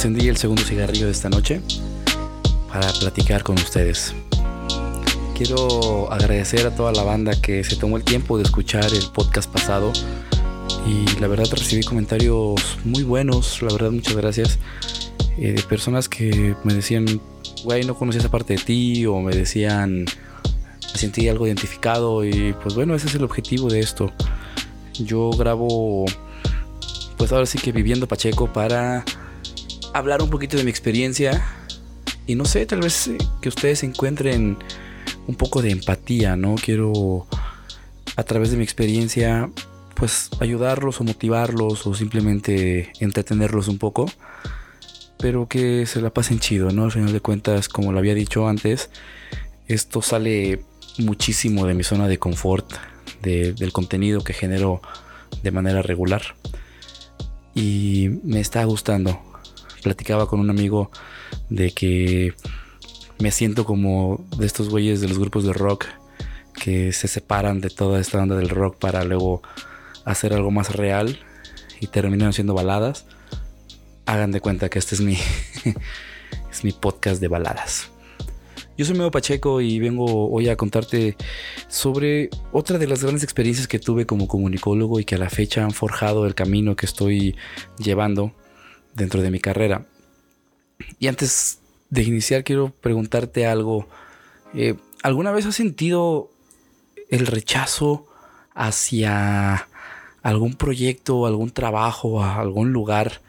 encendí el segundo cigarrillo de esta noche para platicar con ustedes. Quiero agradecer a toda la banda que se tomó el tiempo de escuchar el podcast pasado y la verdad recibí comentarios muy buenos, la verdad muchas gracias, eh, de personas que me decían, güey, no conocía esa parte de ti o me decían, me sentí algo identificado y pues bueno, ese es el objetivo de esto. Yo grabo, pues ahora sí que viviendo Pacheco para hablar un poquito de mi experiencia y no sé, tal vez eh, que ustedes encuentren un poco de empatía, ¿no? Quiero a través de mi experiencia pues ayudarlos o motivarlos o simplemente entretenerlos un poco, pero que se la pasen chido, ¿no? Al final de cuentas, como lo había dicho antes, esto sale muchísimo de mi zona de confort, del contenido que genero de manera regular y me está gustando platicaba con un amigo de que me siento como de estos güeyes de los grupos de rock que se separan de toda esta banda del rock para luego hacer algo más real y terminan siendo baladas. Hagan de cuenta que este es mi es mi podcast de baladas. Yo soy Meo Pacheco y vengo hoy a contarte sobre otra de las grandes experiencias que tuve como comunicólogo y que a la fecha han forjado el camino que estoy llevando dentro de mi carrera. Y antes de iniciar quiero preguntarte algo. Eh, ¿Alguna vez has sentido el rechazo hacia algún proyecto, algún trabajo, algún lugar,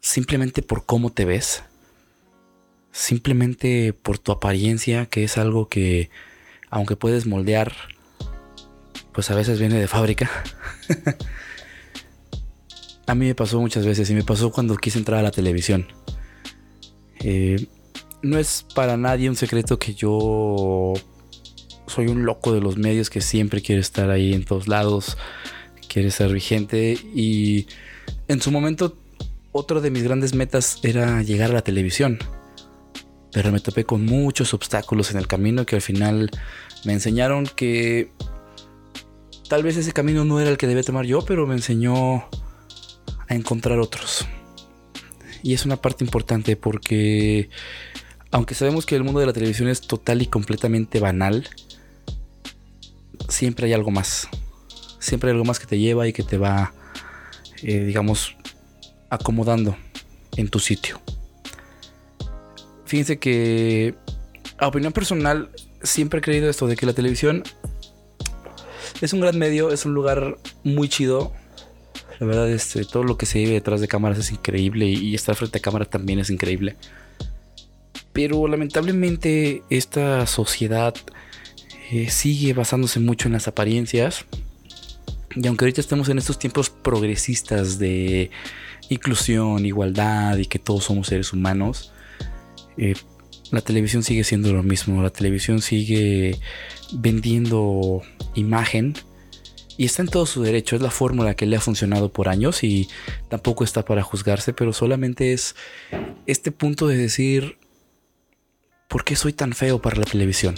simplemente por cómo te ves? Simplemente por tu apariencia, que es algo que, aunque puedes moldear, pues a veces viene de fábrica. A mí me pasó muchas veces y me pasó cuando quise entrar a la televisión. Eh, no es para nadie un secreto que yo soy un loco de los medios que siempre quiere estar ahí en todos lados, quiere ser vigente y en su momento otro de mis grandes metas era llegar a la televisión. Pero me topé con muchos obstáculos en el camino que al final me enseñaron que tal vez ese camino no era el que debía tomar yo, pero me enseñó a encontrar otros. Y es una parte importante porque aunque sabemos que el mundo de la televisión es total y completamente banal, siempre hay algo más. Siempre hay algo más que te lleva y que te va, eh, digamos, acomodando en tu sitio. Fíjense que, a opinión personal, siempre he creído esto de que la televisión es un gran medio, es un lugar muy chido, la verdad, este, todo lo que se vive detrás de cámaras es increíble y, estar frente a cámara también es increíble. Pero lamentablemente esta sociedad eh, sigue basándose mucho en las apariencias. Y aunque ahorita estamos en estos tiempos progresistas de inclusión, igualdad y que todos somos seres humanos, eh, la televisión sigue siendo lo mismo. La televisión sigue vendiendo imagen y está en todo su derecho, es la fórmula que le ha funcionado por años y tampoco está para juzgarse, pero solamente es este punto de decir, ¿por qué soy tan feo para la televisión?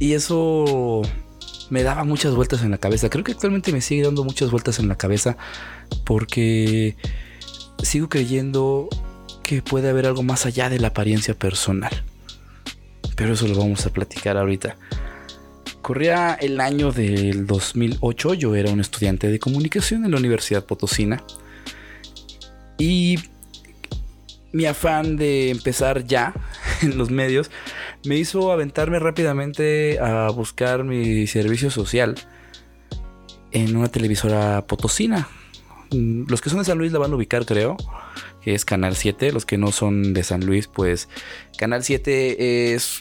Y eso me daba muchas vueltas en la cabeza. Creo que actualmente me sigue dando muchas vueltas en la cabeza porque sigo creyendo que puede haber algo más allá de la apariencia personal. Pero eso lo vamos a platicar ahorita. Corría el año del 2008, yo era un estudiante de comunicación en la Universidad Potosina y mi afán de empezar ya en los medios me hizo aventarme rápidamente a buscar mi servicio social en una televisora potosina. Los que son de San Luis la van a ubicar, creo, que es Canal 7. Los que no son de San Luis, pues Canal 7 es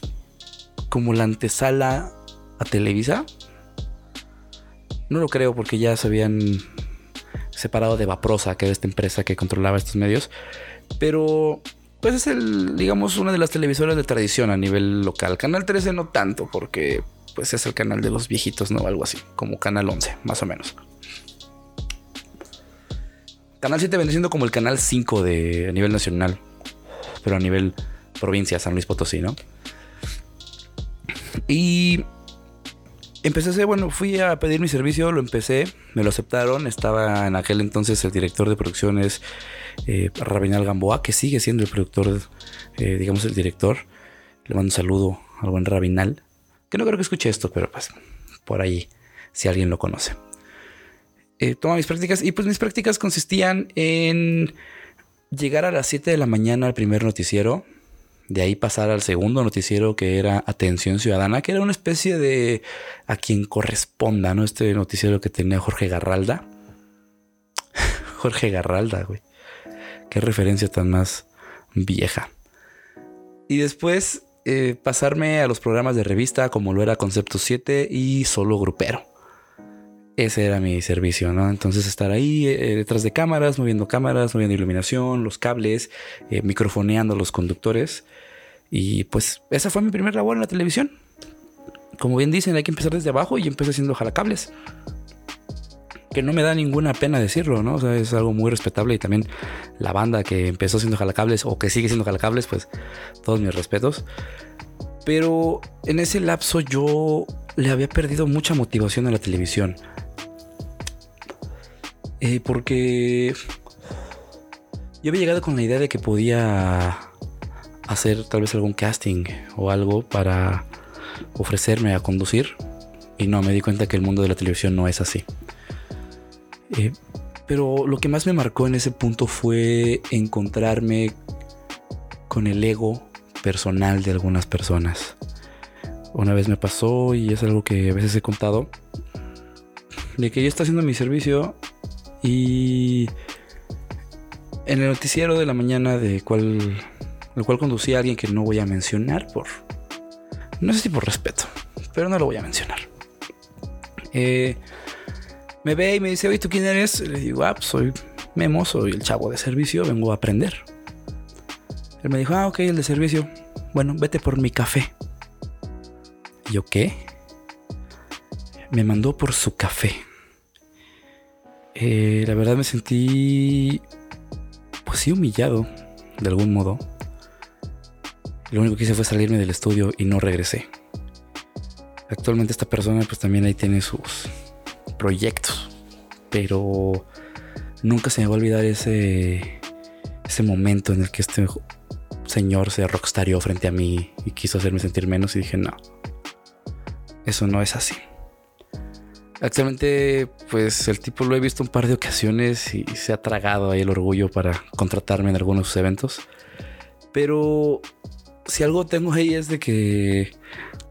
como la antesala a Televisa. No lo creo porque ya se habían separado de Vaprosa, que era esta empresa que controlaba estos medios. Pero pues es el, digamos, una de las televisoras de tradición a nivel local. Canal 13 no tanto, porque pues es el canal de los viejitos, ¿no? Algo así, como Canal 11, más o menos. Canal 7 viene siendo como el canal 5 de, a nivel nacional, pero a nivel provincia, San Luis Potosí, ¿no? Y empecé a hacer, bueno, fui a pedir mi servicio, lo empecé, me lo aceptaron. Estaba en aquel entonces el director de producciones, eh, Rabinal Gamboa, que sigue siendo el productor, eh, digamos, el director. Le mando un saludo al buen Rabinal, que no creo que escuche esto, pero pues por ahí, si alguien lo conoce. Eh, toma mis prácticas y pues mis prácticas consistían en llegar a las 7 de la mañana al primer noticiero, de ahí pasar al segundo noticiero que era Atención Ciudadana, que era una especie de a quien corresponda, ¿no? Este noticiero que tenía Jorge Garralda. Jorge Garralda, güey. Qué referencia tan más vieja. Y después eh, pasarme a los programas de revista como lo era Concepto 7 y Solo Grupero. Ese era mi servicio, ¿no? Entonces estar ahí eh, detrás de cámaras, moviendo cámaras, moviendo iluminación, los cables, eh, microfoneando los conductores. Y pues esa fue mi primera labor en la televisión. Como bien dicen, hay que empezar desde abajo y empecé haciendo jalacables. Que no me da ninguna pena decirlo, ¿no? O sea, es algo muy respetable y también la banda que empezó haciendo jalacables o que sigue siendo jalacables, pues todos mis respetos. Pero en ese lapso yo le había perdido mucha motivación a la televisión. Eh, porque yo había llegado con la idea de que podía hacer tal vez algún casting o algo para ofrecerme a conducir. Y no, me di cuenta que el mundo de la televisión no es así. Eh, pero lo que más me marcó en ese punto fue encontrarme con el ego personal de algunas personas. Una vez me pasó y es algo que a veces he contado. De que yo estaba haciendo mi servicio y en el noticiero de la mañana de cual, el cual conducía a alguien que no voy a mencionar por... No sé si por respeto, pero no lo voy a mencionar. Eh, me ve y me dice, oye, ¿tú quién eres? Le digo, ah, pues soy Memo, soy el chavo de servicio, vengo a aprender. Él me dijo, ah, ok, el de servicio. Bueno, vete por mi café. ¿Y yo qué? Me mandó por su café. Eh, la verdad me sentí, pues sí, humillado, de algún modo. Lo único que hice fue salirme del estudio y no regresé. Actualmente esta persona pues también ahí tiene sus proyectos, pero nunca se me va a olvidar ese, ese momento en el que este señor se rockstarió frente a mí y quiso hacerme sentir menos y dije, no, eso no es así. Actualmente, pues el tipo lo he visto un par de ocasiones y se ha tragado ahí el orgullo para contratarme en algunos eventos. Pero si algo tengo ahí es de que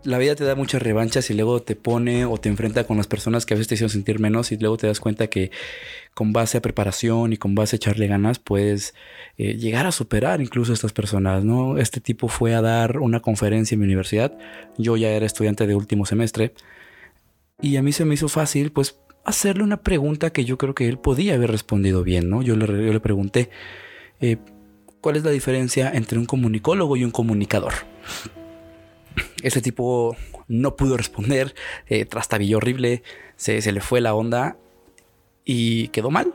la vida te da muchas revanchas y luego te pone o te enfrenta con las personas que a veces te hicieron sentir menos y luego te das cuenta que con base a preparación y con base a echarle ganas puedes eh, llegar a superar incluso a estas personas, ¿no? Este tipo fue a dar una conferencia en mi universidad, yo ya era estudiante de último semestre y a mí se me hizo fácil, pues, hacerle una pregunta que yo creo que él podía haber respondido bien, ¿no? Yo le, le pregunté, eh, ¿cuál es la diferencia entre un comunicólogo y un comunicador? Ese tipo no pudo responder, eh, trastabilló horrible, se, se le fue la onda y quedó mal.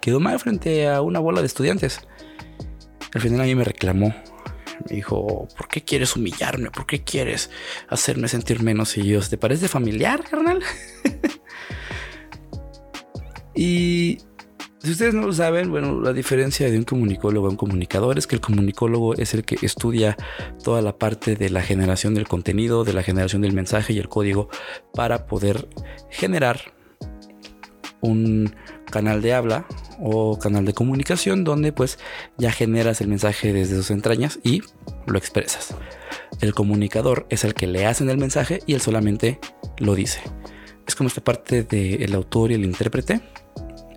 Quedó mal frente a una bola de estudiantes. Al final a mí me reclamó me dijo, ¿por qué quieres humillarme? ¿Por qué quieres hacerme sentir menos? Y yo, ¿te parece familiar, carnal? y si ustedes no lo saben, bueno, la diferencia de un comunicólogo a un comunicador es que el comunicólogo es el que estudia toda la parte de la generación del contenido, de la generación del mensaje y el código para poder generar un canal de habla o canal de comunicación donde pues ya generas el mensaje desde sus entrañas y lo expresas. El comunicador es el que le hacen el mensaje y él solamente lo dice. Es como esta parte del autor y el intérprete,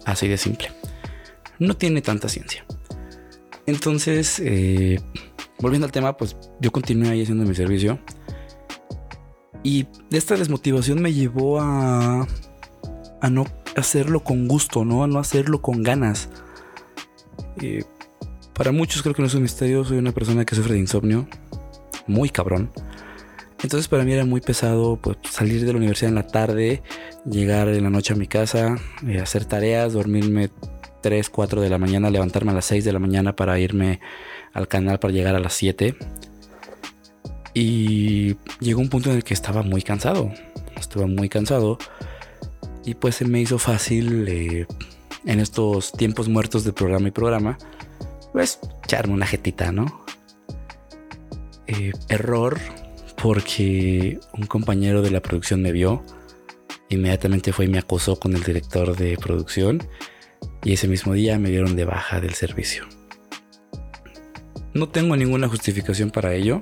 así de simple. No tiene tanta ciencia. Entonces, eh, volviendo al tema, pues yo continué ahí haciendo mi servicio. Y esta desmotivación me llevó a, a no hacerlo con gusto, ¿no? A no hacerlo con ganas. Eh, para muchos creo que no es un misterio, soy una persona que sufre de insomnio, muy cabrón. Entonces para mí era muy pesado pues, salir de la universidad en la tarde, llegar en la noche a mi casa, eh, hacer tareas, dormirme 3, 4 de la mañana, levantarme a las 6 de la mañana para irme al canal para llegar a las 7. Y llegó un punto en el que estaba muy cansado. estaba muy cansado y pues se me hizo fácil eh, en estos tiempos muertos de programa y programa, pues echarme una jetita, ¿no? Eh, error porque un compañero de la producción me vio, inmediatamente fue y me acosó con el director de producción y ese mismo día me dieron de baja del servicio. No tengo ninguna justificación para ello.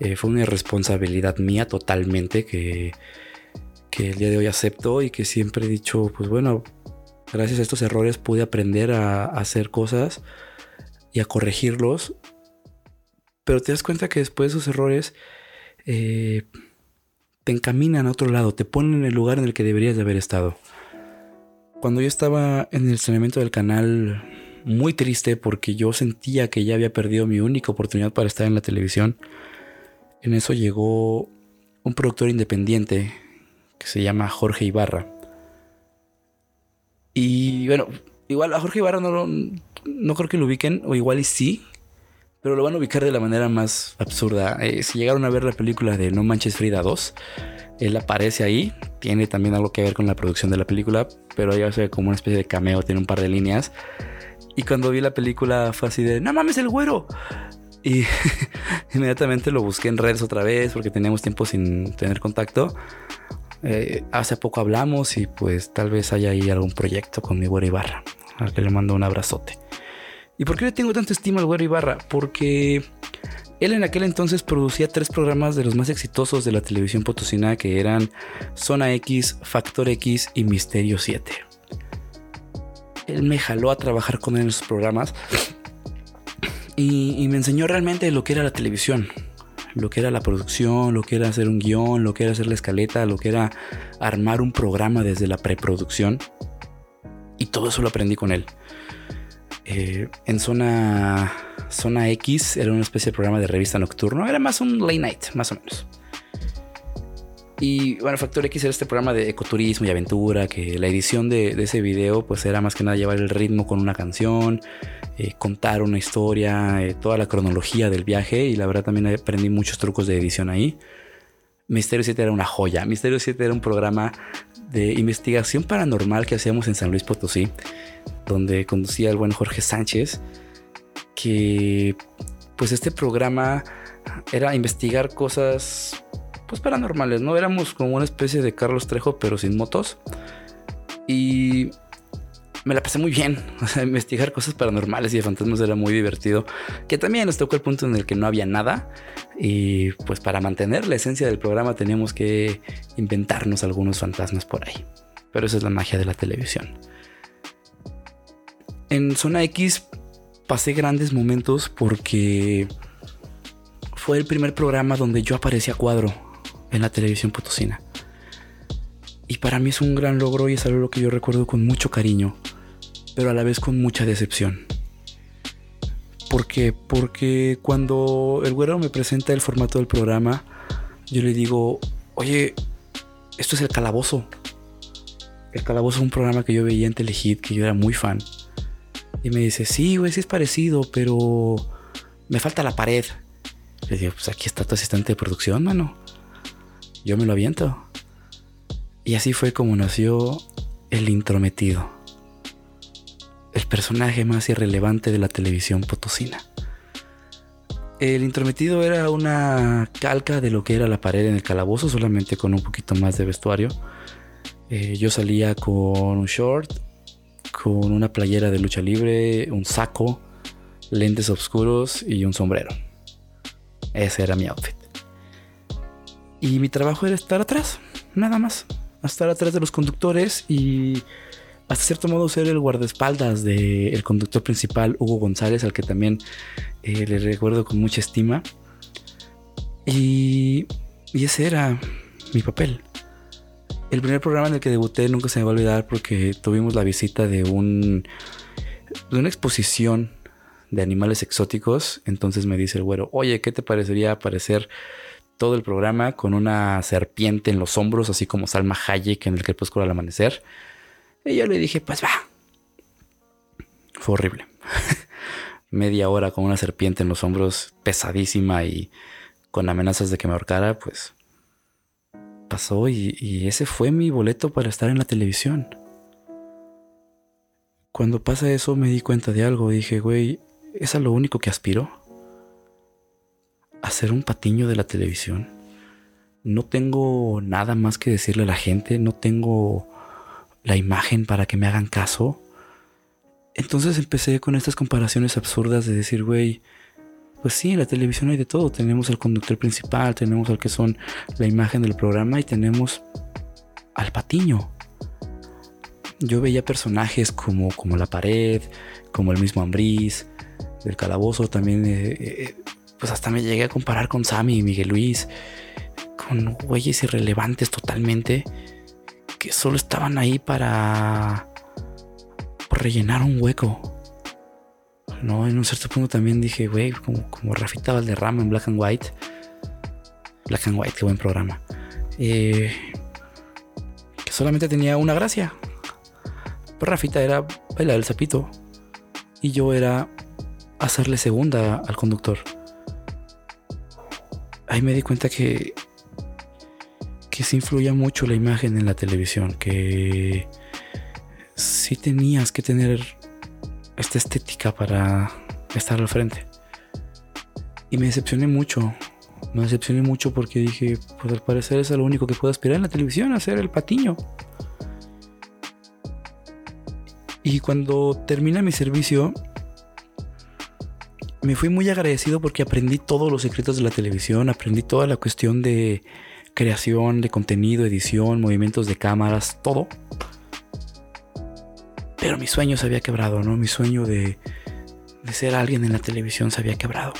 Eh, fue una irresponsabilidad mía totalmente que, que el día de hoy acepto y que siempre he dicho, pues bueno, gracias a estos errores pude aprender a, hacer cosas y a corregirlos. Pero te das cuenta que después de esos errores eh, te encaminan a otro lado, te ponen en el lugar en el que deberías de haber estado. Cuando yo estaba en el saneamiento del canal, muy triste porque yo sentía que ya había perdido mi única oportunidad para estar en la televisión, en eso llegó un productor independiente que se llama Jorge Ibarra. Y bueno, igual a Jorge Ibarra no, no creo que lo ubiquen, o igual y sí, pero lo van a ubicar de la manera más absurda. Eh, si llegaron a ver la película de No Manches Frida 2, él aparece ahí, tiene también algo que ver con la producción de la película, pero ya se como una especie de cameo, tiene un par de líneas. Y cuando vi la película fue así de, no mames el güero. Y inmediatamente lo busqué en redes otra vez porque teníamos tiempo sin tener contacto. Eh, hace poco hablamos y pues tal vez haya ahí algún proyecto con mi güero Ibarra, al que le mando un abrazote. ¿Y por qué le tengo tanta estima al güero Ibarra? Porque él en aquel entonces producía tres programas de los más exitosos de la televisión potosina que eran Zona X, Factor X y Misterio 7. Él me jaló a trabajar con él en sus programas y, me enseñó realmente lo que era la televisión, lo que era la producción, lo que era hacer un guion, lo que era hacer la escaleta, lo que era armar un programa desde la preproducción. Y todo eso lo aprendí con él. Eh, en zona, zona X era una especie de programa de revista nocturno, era más un late night, más o menos. Y bueno, Factor X era este programa de ecoturismo y aventura, que la edición de, ese video pues era más que nada llevar el ritmo con una canción, eh, contar una historia, eh, toda la cronología del viaje y la verdad también aprendí muchos trucos de edición ahí. Misterio 7 era una joya. Misterio 7 era un programa de investigación paranormal que hacíamos en San Luis Potosí, donde conducía el buen Jorge Sánchez, que pues este programa era investigar cosas pues paranormales, ¿no? Éramos como una especie de Carlos Trejo, pero sin motos. Y me la pasé muy bien. O sea, investigar cosas paranormales y de fantasmas era muy divertido. Que también nos tocó el punto en el que no había nada. Y pues para mantener la esencia del programa teníamos que inventarnos algunos fantasmas por ahí. Pero esa es la magia de la televisión. En Zona X pasé grandes momentos porque fue el primer programa donde yo aparecía cuadro en la televisión potosina. Y para mí es un gran logro y es algo que yo recuerdo con mucho cariño, pero a la vez con mucha decepción. ¿Por qué? Porque cuando el güero me presenta el formato del programa, yo le digo, oye, esto es el calabozo. El calabozo es un programa que yo veía en Telehit, que yo era muy fan. Y me dice, sí, güey, sí es parecido, pero me falta la pared. Le digo, pues aquí está tu asistente de producción, mano yo me lo aviento. Y así fue como nació el intrometido, el personaje más irrelevante de la televisión potosina. El intrometido era una calca de lo que era la pared en el calabozo, solamente con un poquito más de vestuario. Eh, yo salía con un short, con una playera de lucha libre, un saco, lentes oscuros y un sombrero. Ese era mi outfit. Y mi trabajo era estar atrás, nada más. Estar atrás de los conductores y hasta cierto modo ser el guardaespaldas del conductor principal, Hugo González, al que también eh, le recuerdo con mucha estima. Y, y ese era mi papel. El primer programa en el que debuté nunca se me va a olvidar porque tuvimos la visita de un de una exposición de animales exóticos. Entonces me dice el güero, oye, ¿qué te parecería aparecer todo el programa con una serpiente en los hombros, así como Salma Hayek en el crepúsculo al amanecer. Y yo le dije, pues va. Fue horrible. Media hora con una serpiente en los hombros, pesadísima y con amenazas de que me ahorcara, pues pasó y, ese fue mi boleto para estar en la televisión. Cuando pasa eso me di cuenta de algo. Dije, güey, ¿es a lo único que aspiro? ¿Hacer un patiño de la televisión? No tengo nada más que decirle a la gente. No tengo la imagen para que me hagan caso. Entonces empecé con estas comparaciones absurdas de decir, güey, pues sí, en la televisión hay de todo. Tenemos al conductor principal, tenemos al que son la imagen del programa y tenemos al patiño. Yo veía personajes como, como La Pared, como el mismo Ambriz, del Calabozo también. Eh, eh, pues hasta me llegué a comparar con Sammy y Miguel Luis, con güeyes irrelevantes totalmente, que solo estaban ahí para rellenar un hueco. ¿No? En un cierto punto también dije, güey, como, como Rafita Valderrama en Black and White. Black and White, qué buen programa. Eh, que solamente tenía una gracia. Pues Rafita era bailar el zapito. Y yo era hacerle segunda al conductor. Ahí me di cuenta que. que se influía mucho la imagen en la televisión. Que. sí tenías que tener esta estética para estar al frente. Y me decepcioné mucho. Me decepcioné mucho porque dije, pues al parecer es lo único que puedo aspirar en la televisión, hacer el patiño. Y cuando termina mi servicio, me fui muy agradecido porque aprendí todos los secretos de la televisión, aprendí toda la cuestión de creación, de contenido, edición, movimientos de cámaras, todo. Pero mi sueño se había quebrado, ¿no? Mi sueño de, ser alguien en la televisión se había quebrado.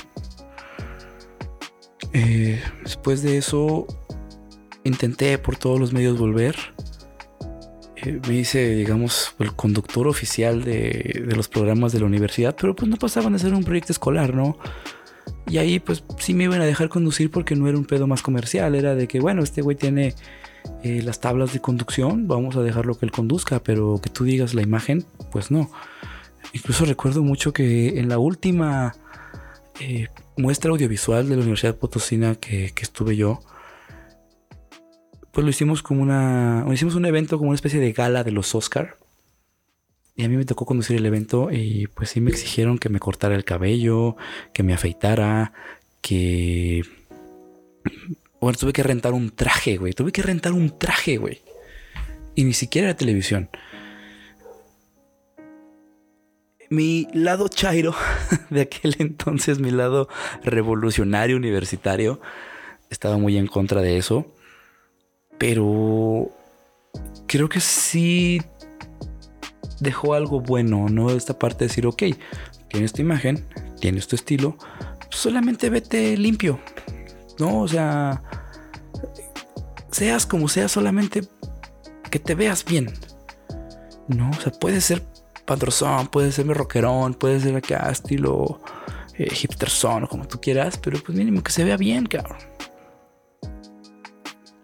Eh, después de eso, intenté por todos los medios volver. Eh, me hice, digamos, el conductor oficial de, de, los programas de la universidad, pero pues no pasaban de ser un proyecto escolar, ¿no? Y ahí pues sí me iban a dejar conducir porque no era un pedo más comercial, era de que, bueno, este güey tiene eh, las tablas de conducción, vamos a dejarlo que él conduzca, pero que tú digas la imagen, pues no. Incluso recuerdo mucho que en la última eh, muestra audiovisual de la Universidad Potosina que, que, estuve yo, pues lo hicimos como una. Hicimos un evento como una especie de gala de los Oscar. Y a mí me tocó conducir el evento y pues sí me exigieron que me cortara el cabello, que me afeitara, que bueno, tuve que rentar un traje, güey. Tuve que rentar un traje, güey. Y ni siquiera era televisión. Mi lado chairo de aquel entonces, mi lado revolucionario universitario, estaba muy en contra de eso. Pero creo que sí dejó algo bueno, ¿no? Esta parte de decir, ok, tienes tu imagen, tienes tu estilo, solamente vete limpio, ¿no? O sea, seas como seas, solamente que te veas bien, ¿no? O sea, puede ser padrozón, puede ser rockerón, puede ser acá estilo eh, hipsterson, como tú quieras, pero pues mínimo que se vea bien, cabrón.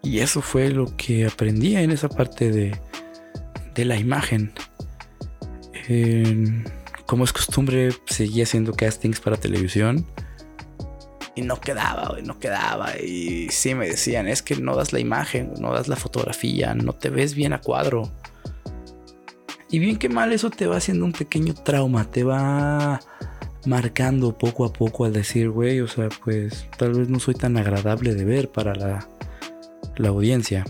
Y eso fue lo que aprendí en esa parte de, de la imagen. como es costumbre, seguí haciendo castings para televisión. Y no quedaba, no quedaba. Y sí me decían, es que no das la imagen, no das la fotografía, no te ves bien a cuadro. Y bien que mal eso te va haciendo un pequeño trauma, te va marcando poco a poco al decir, güey, o sea, pues tal vez no soy tan agradable de ver para la, la audiencia.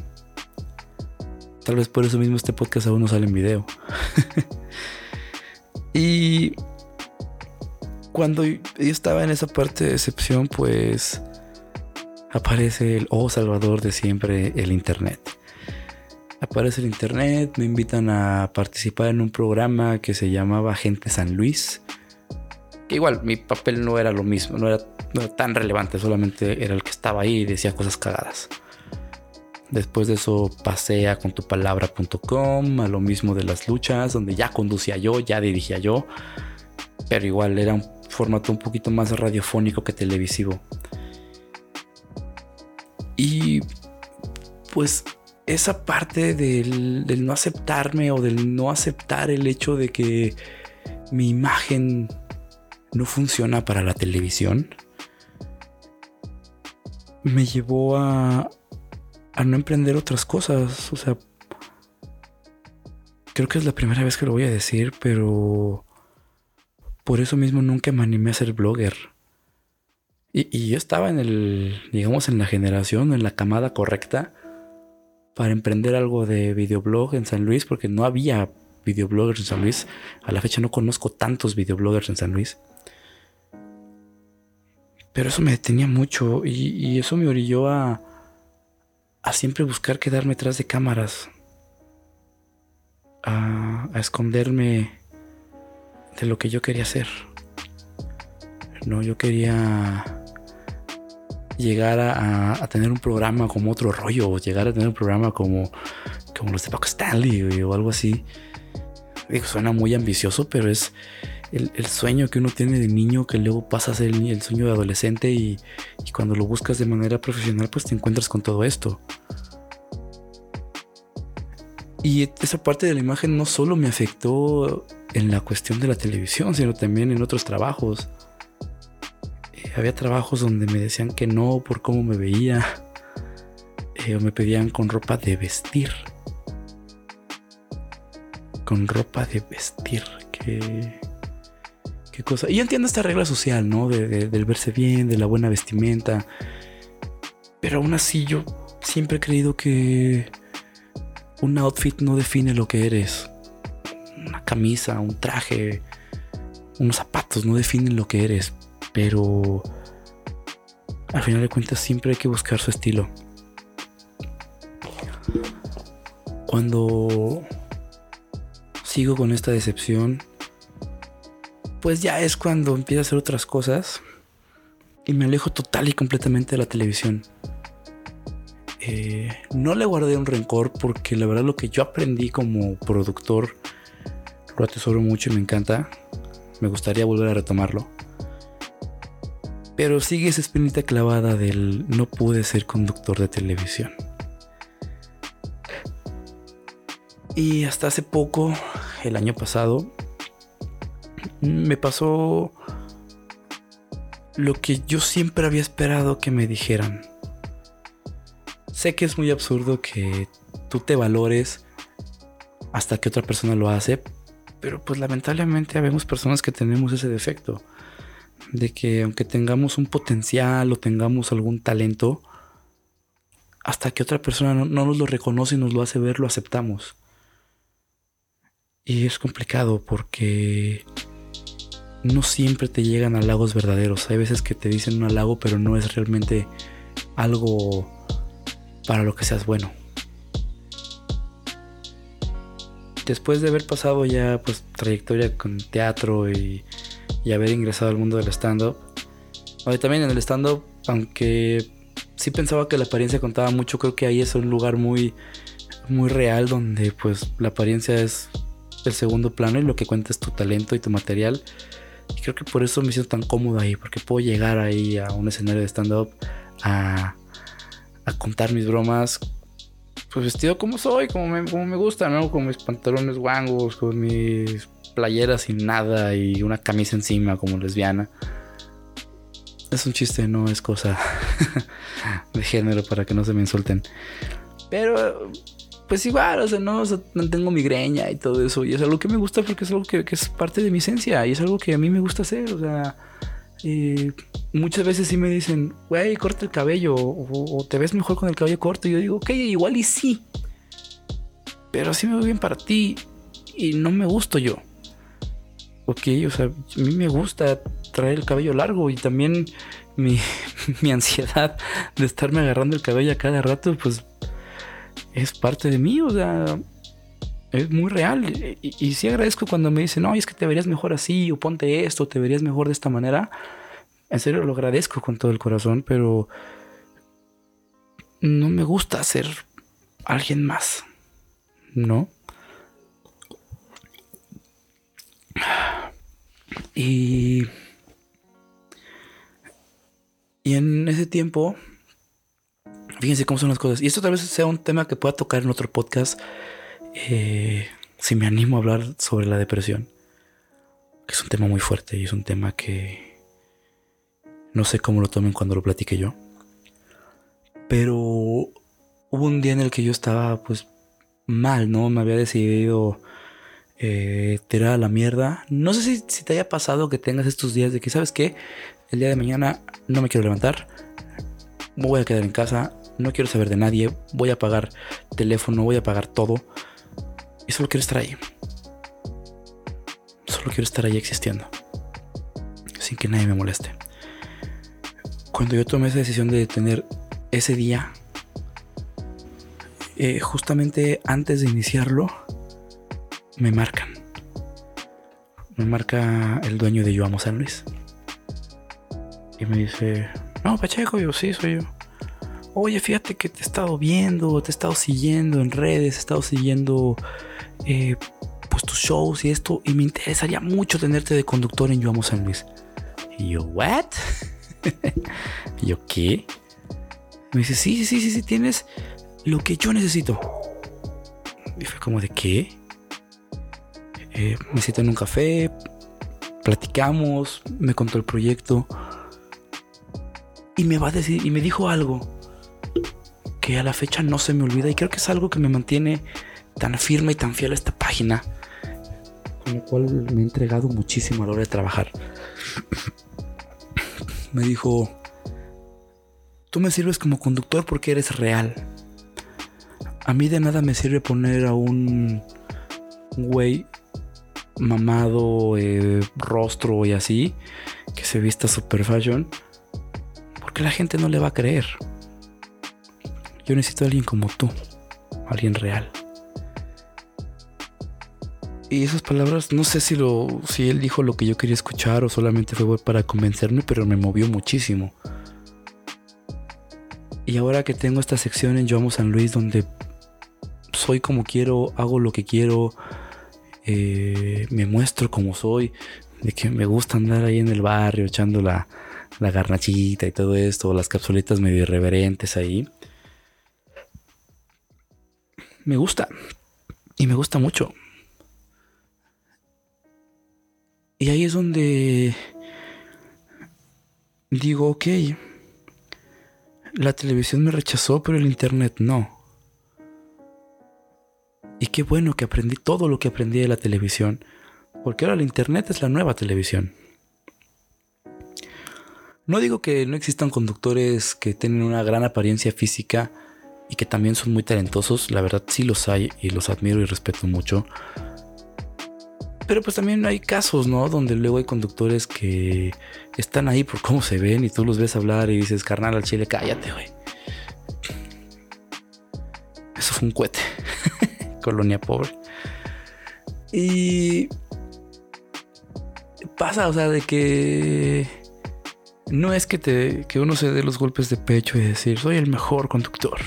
Tal vez por eso mismo este podcast aún no sale en video. y cuando yo estaba en esa parte de decepción, pues aparece el oh Salvador de siempre, el Internet. Aparece el Internet, me invitan a participar en un programa que se llamaba Gente San Luis. Que igual mi papel no era lo mismo, no era, tan relevante, solamente era el que estaba ahí y decía cosas cagadas. Después de eso pasé a contupalabra.com, a lo mismo de las luchas, donde ya conducía yo, ya dirigía yo, pero igual era un formato un poquito más radiofónico que televisivo. Y pues esa parte del, no aceptarme o del no aceptar el hecho de que mi imagen no funciona para la televisión, me llevó a, a no emprender otras cosas. O sea, creo que es la primera vez que lo voy a decir, pero por eso mismo nunca me animé a ser blogger. Y, yo estaba en el, digamos, en la generación, en la camada correcta para emprender algo de videoblog en San Luis, porque no había videobloggers en San Luis. A la fecha no conozco tantos videobloggers en San Luis. Pero eso me detenía mucho y, eso me orilló a, a siempre buscar quedarme detrás de cámaras. A, esconderme de lo que yo quería hacer. No, yo quería llegar a, tener un programa como otro rollo, o llegar a tener un programa como, como los de Paco Stanley o algo así. Digo, suena muy ambicioso, pero es el, sueño que uno tiene de niño que luego pasa a ser el, sueño de adolescente y, y, cuando lo buscas de manera profesional, pues te encuentras con todo esto. Y esa parte de la imagen no solo me afectó en la cuestión de la televisión, sino también en otros trabajos había trabajos donde me decían que no por cómo me veía. Eh, o me pedían con ropa de vestir. Con ropa de vestir. Qué, qué cosa. Y yo entiendo esta regla social, ¿no? del verse bien, de la buena vestimenta. Pero aún así yo siempre he creído que un outfit no define lo que eres. Camisa, un traje, unos zapatos no definen lo que eres. Pero al final de cuentas siempre hay que buscar su estilo. Cuando sigo con esta decepción, pues ya es cuando empiezo a hacer otras cosas y me alejo total y completamente de la televisión. Eh, no le guardé un rencor porque la verdad lo que yo aprendí como productor lo atesoro mucho y me encanta. Me gustaría volver a retomarlo. Pero sigue esa espinita clavada del no pude ser conductor de televisión. Y hasta hace poco, el año pasado, me pasó lo que yo siempre había esperado que me dijeran. Sé que es muy absurdo que tú te valores hasta que otra persona lo hace, pero pues lamentablemente habemos personas que tenemos ese defecto de que aunque tengamos un potencial o tengamos algún talento, hasta que otra persona no, nos lo reconoce y nos lo hace ver, lo aceptamos. Y es complicado porque no siempre te llegan halagos verdaderos. Hay veces que te dicen un halago, pero no es realmente algo para lo que seas bueno. Después de haber pasado ya pues trayectoria con teatro y y haber ingresado al mundo del stand-up. también en el stand-up, aunque sí pensaba que la apariencia contaba mucho, creo que ahí es un lugar muy, muy real donde pues la apariencia es el segundo plano y lo que cuenta es tu talento y tu material. Y creo que por eso me siento tan cómodo ahí, porque puedo llegar ahí a un escenario de stand-up a, a contar mis bromas pues vestido como soy, como me, como me gusta, ¿no? Con mis pantalones guangos, con mis playera sin nada y una camisa encima como lesbiana. Es un chiste, no es cosa de género para que no se me insulten. Pero, pues igual, o sea, no, tengo migreña y todo eso. Y es algo que me gusta porque es algo que, es parte de mi esencia y es algo que a mí me gusta hacer. O sea, muchas veces sí me dicen, güey, corta el cabello o, te ves mejor con el cabello corto. Y yo digo, ok, igual y sí. Pero así me veo bien para ti y no me gusto yo ok, o sea, a mí me gusta traer el cabello largo y también mi, ansiedad de estarme agarrando el cabello a cada rato, pues es parte de mí, o sea, es muy real. Y, sí agradezco cuando me dicen, no, es que te verías mejor así, o ponte esto, te verías mejor de esta manera. En serio lo agradezco con todo el corazón, pero no me gusta ser alguien más, ¿no? Y, y en ese tiempo, fíjense cómo son las cosas. Y esto tal vez sea un tema que pueda tocar en otro podcast. Eh, si me animo a hablar sobre la depresión. Es un tema muy fuerte y es un tema que no sé cómo lo tomen cuando lo platique yo. Pero hubo un día en el que yo estaba pues mal, ¿no? Me había decidido eh, tirar a la mierda. No sé si, si, te haya pasado que tengas estos días de que, ¿sabes qué? El día de mañana no me quiero levantar. Me voy a quedar en casa. No quiero saber de nadie. Voy a pagar teléfono, voy a pagar todo. Y solo quiero estar ahí. Solo quiero estar ahí existiendo. Sin que nadie me moleste. Cuando yo tomé esa decisión de tener ese día eh, justamente antes de iniciarlo, me marcan. Me marca el dueño de Yo Amo San Luis. Y me dice, no, Pacheco, yo sí, soy yo. Oye, fíjate que te he estado viendo, te he estado siguiendo en redes, he estado siguiendo eh, pues tus shows y esto, y me interesaría mucho tenerte de conductor en Yo Amo San Luis. Y yo, ¿what? yo, ¿qué? Me dice, sí, sí, sí, sí, tienes lo que yo necesito. Y fue como de qué. Eh, me siento en un café, platicamos, me contó el proyecto y me va a decir y me dijo algo que a la fecha no se me olvida y creo que es algo que me mantiene tan firme y tan fiel a esta página con la cual me he entregado muchísimo a la hora de trabajar. me dijo, tú me sirves como conductor porque eres real. A mí de nada me sirve poner a un güey mamado, eh, rostro y así, que se vista super fashion, porque la gente no le va a creer. Yo necesito a alguien como tú, alguien real. Y esas palabras, no sé si lo, si él dijo lo que yo quería escuchar o solamente fue para convencerme, pero me movió muchísimo. Y ahora que tengo esta sección en Yo Amo San Luis donde soy como quiero, hago lo que quiero, eh, me muestro como soy, de que me gusta andar ahí en el barrio echando la, la garnachita y todo esto, las capsulitas medio irreverentes ahí. Me gusta. Y me gusta mucho. Y ahí es donde digo, ok, la televisión me rechazó, pero el internet no. Y qué bueno que aprendí todo lo que aprendí de la televisión, porque ahora el Internet es la nueva televisión. No digo que no existan conductores que tienen una gran apariencia física y que también son muy talentosos, la verdad sí los hay y los admiro y respeto mucho. Pero pues también hay casos, ¿no? Donde luego hay conductores que están ahí por cómo se ven y tú los ves hablar y dices, carnal al chile, cállate, güey. Eso fue un cohete colonia pobre. Y pasa, o sea, de que no es que te que uno se dé los golpes de pecho y decir, soy el mejor conductor.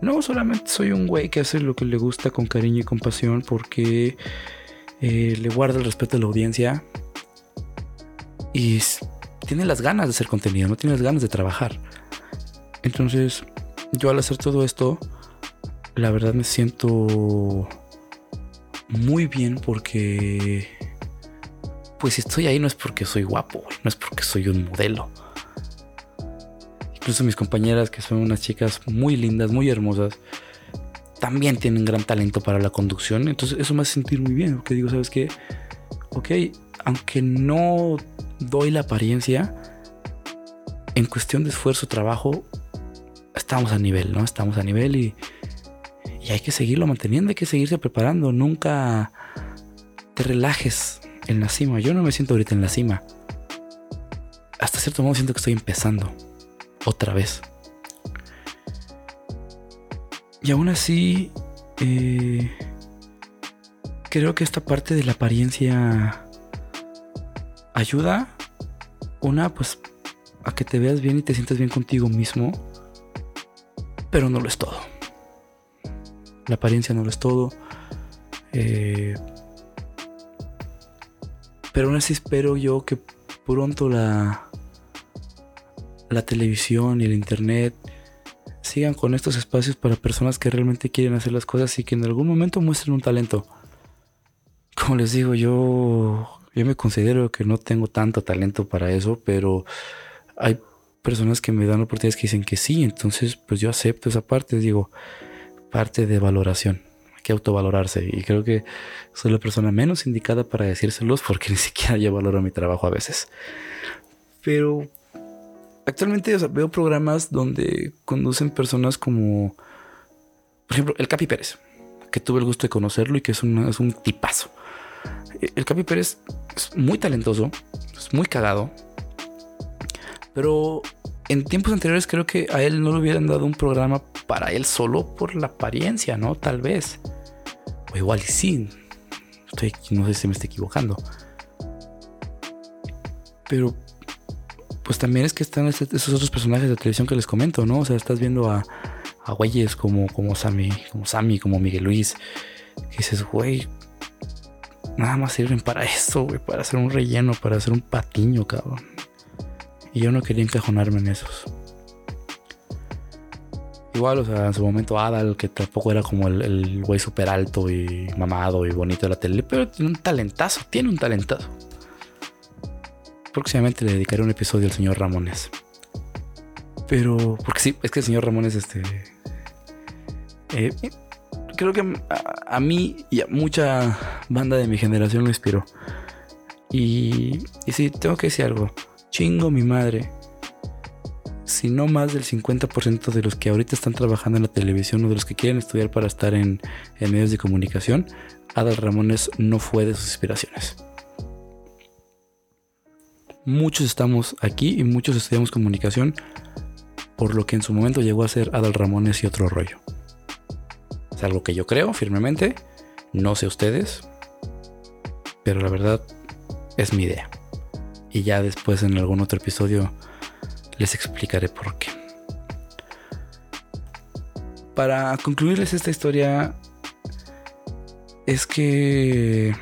No, solamente soy un güey que hace lo que le gusta con cariño y compasión porque eh, le guarda el respeto a la audiencia y tiene las ganas de hacer contenido, no tiene las ganas de trabajar. Entonces, yo al hacer todo esto, la verdad me siento muy bien porque pues si estoy ahí no es porque soy guapo, no es porque soy un modelo. Incluso mis compañeras, que son unas chicas muy lindas, muy hermosas, también tienen gran talento para la conducción. Entonces eso me hace sentir muy bien, porque digo, ¿sabes qué? Ok, aunque no doy la apariencia, en cuestión de esfuerzo, trabajo, estamos a nivel, ¿no? Estamos a nivel y y hay que seguirlo manteniendo, hay que seguirse preparando. Nunca te relajes en la cima. Yo no me siento ahorita en la cima. Hasta cierto modo siento que estoy empezando. Otra vez. Y aún así, eh, creo que esta parte de la apariencia ayuda. Una, pues, a que te veas bien y te sientas bien contigo mismo. Pero no lo es todo. La apariencia no lo es todo. Eh, pero aún así espero yo que pronto la, la televisión y el internet sigan con estos espacios para personas que realmente quieren hacer las cosas y que en algún momento muestren un talento. Como les digo, yo, yo me considero que no tengo tanto talento para eso, pero hay personas que me dan oportunidades que dicen que sí, entonces pues yo acepto esa parte, digo, parte de valoración, hay que autovalorarse y creo que soy la persona menos indicada para decírselos porque ni siquiera yo valoro mi trabajo a veces. Pero actualmente veo programas donde conducen personas como, por ejemplo, el Capi Pérez, que tuve el gusto de conocerlo y que es, es un tipazo. El Capi Pérez es muy talentoso, es muy cagado, pero en tiempos anteriores creo que a él no le hubieran dado un programa para él solo por la apariencia, ¿no? Tal vez. O igual sí. Estoy, no sé si me estoy equivocando. Pero pues también es que están esos otros personajes de televisión que les comento, ¿no? O sea, estás viendo a, a güeyes como, como Sammy, como Sammy, como Miguel Luis. Que dices, güey, nada más sirven para eso, güey, para hacer un relleno, para hacer un patiño, cabrón. Y yo no quería encajonarme en esos. Igual, o sea, en su momento Adal, que tampoco era como el, güey súper alto y mamado y bonito de la tele, pero tiene un talentazo, tiene un talentazo. Próximamente le dedicaré un episodio al señor Ramones. Pero, porque sí, es que el señor Ramones, este. Eh, creo que a, mí y a mucha banda de mi generación lo inspiró. Y, y sí, tengo que decir algo. Chingo mi madre. Si no más del 50% de los que ahorita están trabajando en la televisión o de los que quieren estudiar para estar en, medios de comunicación, Adal Ramones no fue de sus inspiraciones. Muchos estamos aquí y muchos estudiamos comunicación por lo que en su momento llegó a ser Adal Ramones y otro rollo. Es algo que yo creo firmemente, no sé ustedes, pero la verdad es mi idea y ya después en algún otro episodio les explicaré por qué. Para concluirles esta historia es que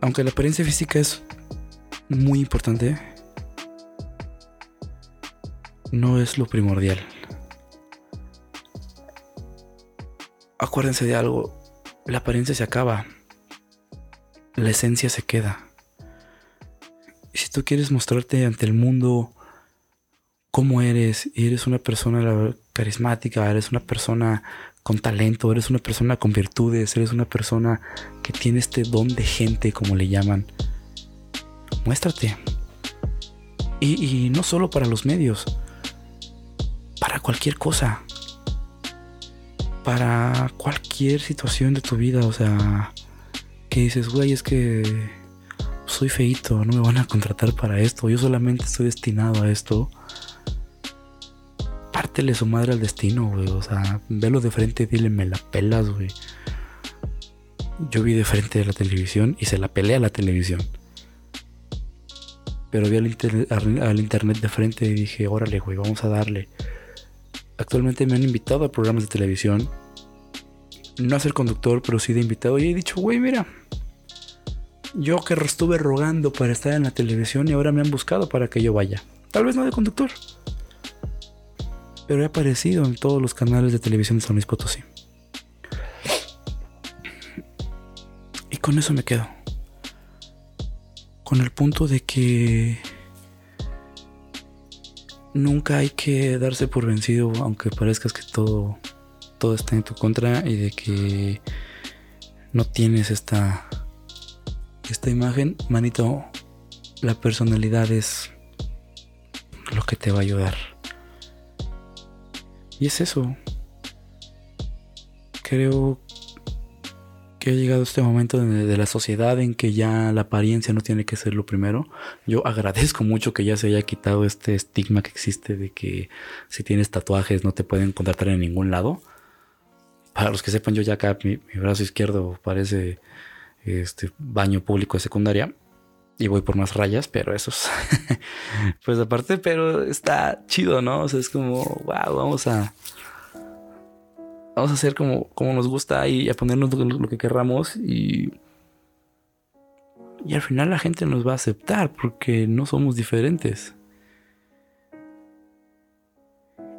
aunque la apariencia física es muy importante, no es lo primordial. Acuérdense de algo, la apariencia se acaba, la esencia se queda si tú quieres mostrarte ante el mundo cómo eres, y eres una persona carismática, eres una persona con talento, eres una persona con virtudes, eres una persona que tiene este don de gente, como le llaman, muéstrate. Y, no solo para los medios, para cualquier cosa, para cualquier situación de tu vida, o sea, que dices, güey, es que soy feito, no me van a contratar para esto, yo solamente estoy destinado a esto. Pártele su madre al destino, güey. O sea, velo de frente y dile, me la pelas, güey. Yo vi de frente de la televisión y se la peleé a la televisión. Pero vi al, internet de frente y dije, órale, güey, vamos a darle. Actualmente me han invitado a programas de televisión. No a ser conductor, pero sí de invitado. Y he dicho, güey, mira, yo que estuve rogando para estar en la televisión y ahora me han buscado para que yo vaya. Tal vez no de conductor. Pero he aparecido en todos los canales de televisión de San Luis Potosí. Y con eso me quedo. Con el punto de que nunca hay que darse por vencido, aunque parezcas que todo, todo está en tu contra y de que no tienes esta esta imagen, manito, la personalidad es lo que te va a ayudar. Y es eso. Creo que ha llegado este momento de, la sociedad en que ya la apariencia no tiene que ser lo primero. Yo agradezco mucho que ya se haya quitado este estigma que existe de que si tienes tatuajes no te pueden contratar en ningún lado. Para los que sepan, yo ya acá mi brazo izquierdo parece este baño público de secundaria y voy por más rayas, pero eso es pues aparte, pero está chido, ¿no? O sea, es como, wow, vamos a vamos a hacer como, como nos gusta y a ponernos lo, que querramos y y al final la gente nos va a aceptar porque no somos diferentes.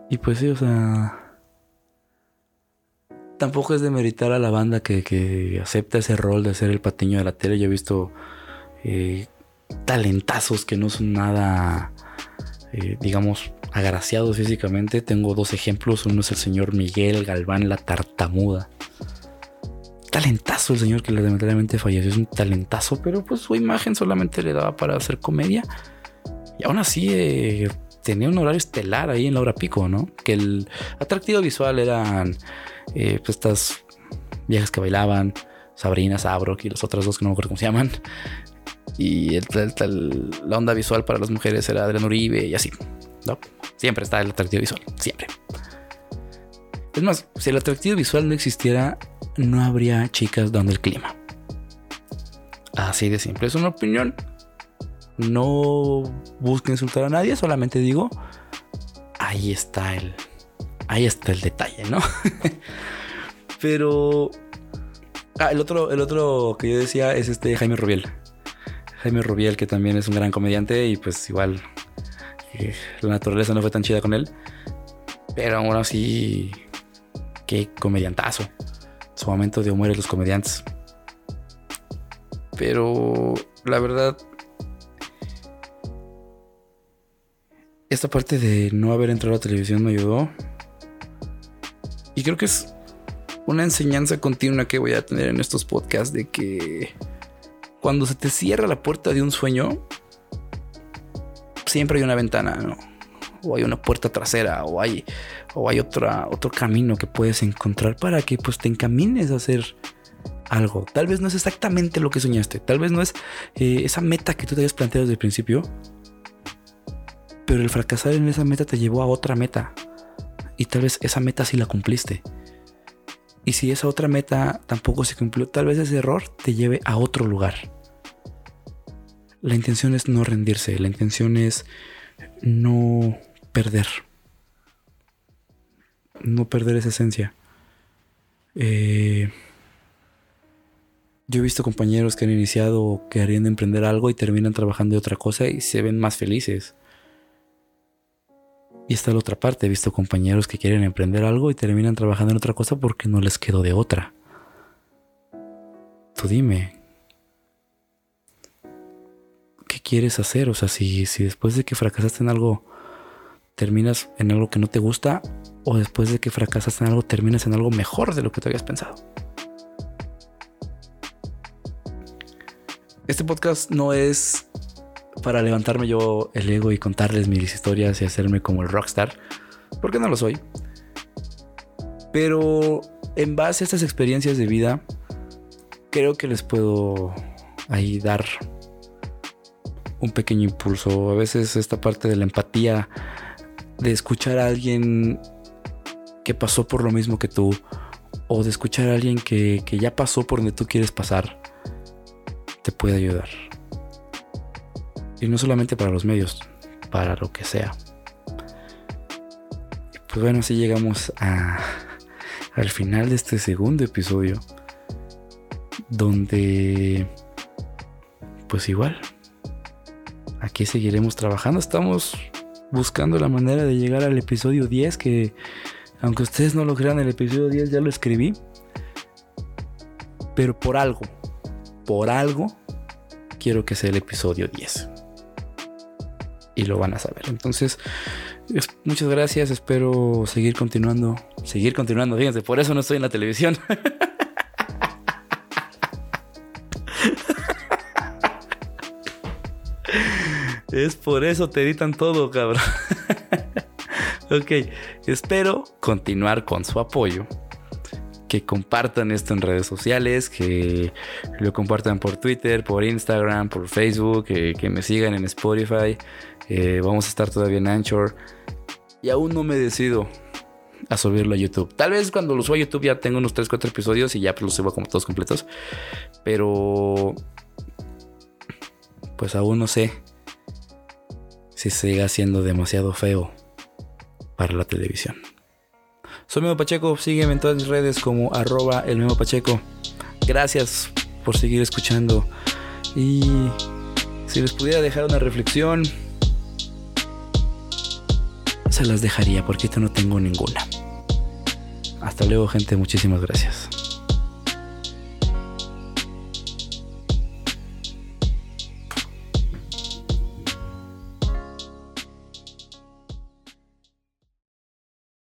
Y pues sí, o sea, tampoco es de meritar a la banda que, acepta ese rol de ser el patiño de la tele. Yo he visto eh, talentazos que no son nada eh, digamos, agraciados físicamente. Tengo dos ejemplos. Uno es el señor Miguel Galván, la tartamuda. Talentazo el señor que lamentablemente falleció. Es un talentazo, pero pues su imagen solamente le daba para hacer comedia. Y aún así eh, tenía un horario estelar ahí en la hora pico, ¿no? Que el atractivo visual eran eh, pues estas viejas que bailaban, Sabrina, Sabrok y las otras dos que no me acuerdo cómo se llaman. Y la onda visual para las mujeres era Adrián Uribe y así. Siempre está el atractivo visual, siempre. Es más, si el atractivo visual no existiera, no habría chicas dando el clima. Así de simple. Es una opinión. No busco insultar a nadie, solamente digo, ahí está el, ahí está el detalle, ¿no? Pero ah, el otro, el otro que yo decía es este Jaime Rubiel. Jaime Rubiel, que también es un gran comediante y pues igual la naturaleza no fue tan chida con él. Pero aún así, qué comediantazo. Su momento de humor los comediantes. Pero la verdad, esta parte de no haber entrado a la televisión me ayudó. Y creo que es una enseñanza continua que voy a tener en estos podcasts de que cuando se te cierra la puerta de un sueño, siempre hay una ventana. O hay una puerta trasera, o hay, o hay otra, otro camino que puedes encontrar para que pues te encamines a hacer algo. Tal vez no es exactamente lo que soñaste, tal vez no es eh, esa meta que tú te habías planteado desde el principio, pero el fracasar en esa meta te llevó a otra meta. Y tal vez esa meta sí la cumpliste. Y si esa otra meta tampoco se cumplió, tal vez ese error te lleve a otro lugar. La intención es no rendirse, la intención es no perder. No perder esa esencia. Eh, yo he visto compañeros que han iniciado o que harían de emprender algo y terminan trabajando de otra cosa y se ven más felices. Y está la otra parte. He visto compañeros que quieren emprender algo y terminan trabajando en otra cosa porque no les quedó de otra. Tú dime. Quieres hacer? O sea, si, si después de que fracasaste en algo, terminas en algo que no te gusta, o después de que fracasaste en algo, terminas en algo mejor de lo que te habías pensado. Este podcast no es para levantarme yo el ego y contarles mis historias y hacerme como el rockstar, porque no lo soy. Pero en base a estas experiencias de vida, creo que les puedo ahí dar un pequeño impulso. A veces esta parte de la empatía, de escuchar a alguien que pasó por lo mismo que tú, o de escuchar a alguien que, que ya pasó por donde tú quieres pasar, te puede ayudar. Y no solamente para los medios, para lo que sea. Pues bueno, así llegamos a, al final de este segundo episodio. Donde, pues igual, aquí seguiremos trabajando. Estamos buscando la manera de llegar al episodio 10, que aunque ustedes no lo crean, el episodio 10 ya lo escribí. Pero por algo, por algo, quiero que sea el episodio 10 y lo van a saber. Entonces, muchas gracias. Espero seguir continuando. Seguir continuando. Fíjense, por eso no estoy en la televisión. es por eso te editan todo, cabrón. ok, espero continuar con su apoyo que compartan esto en redes sociales, que lo compartan por Twitter, por Instagram, por Facebook, que, me sigan en Spotify. Eh, vamos a estar todavía en Anchor. Y aún no me decido a subirlo a YouTube. Tal vez cuando lo suba a YouTube ya tengo unos 3, 4 episodios y ya los subo como todos completos. Pero... Pues aún no sé si siga siendo demasiado feo para la televisión. Soy Memo Pacheco, sígueme en todas mis redes como arroba el Memo Pacheco. Gracias por seguir escuchando. Y si les pudiera dejar una reflexión, se las dejaría porque yo no tengo ninguna. Hasta luego gente, muchísimas gracias.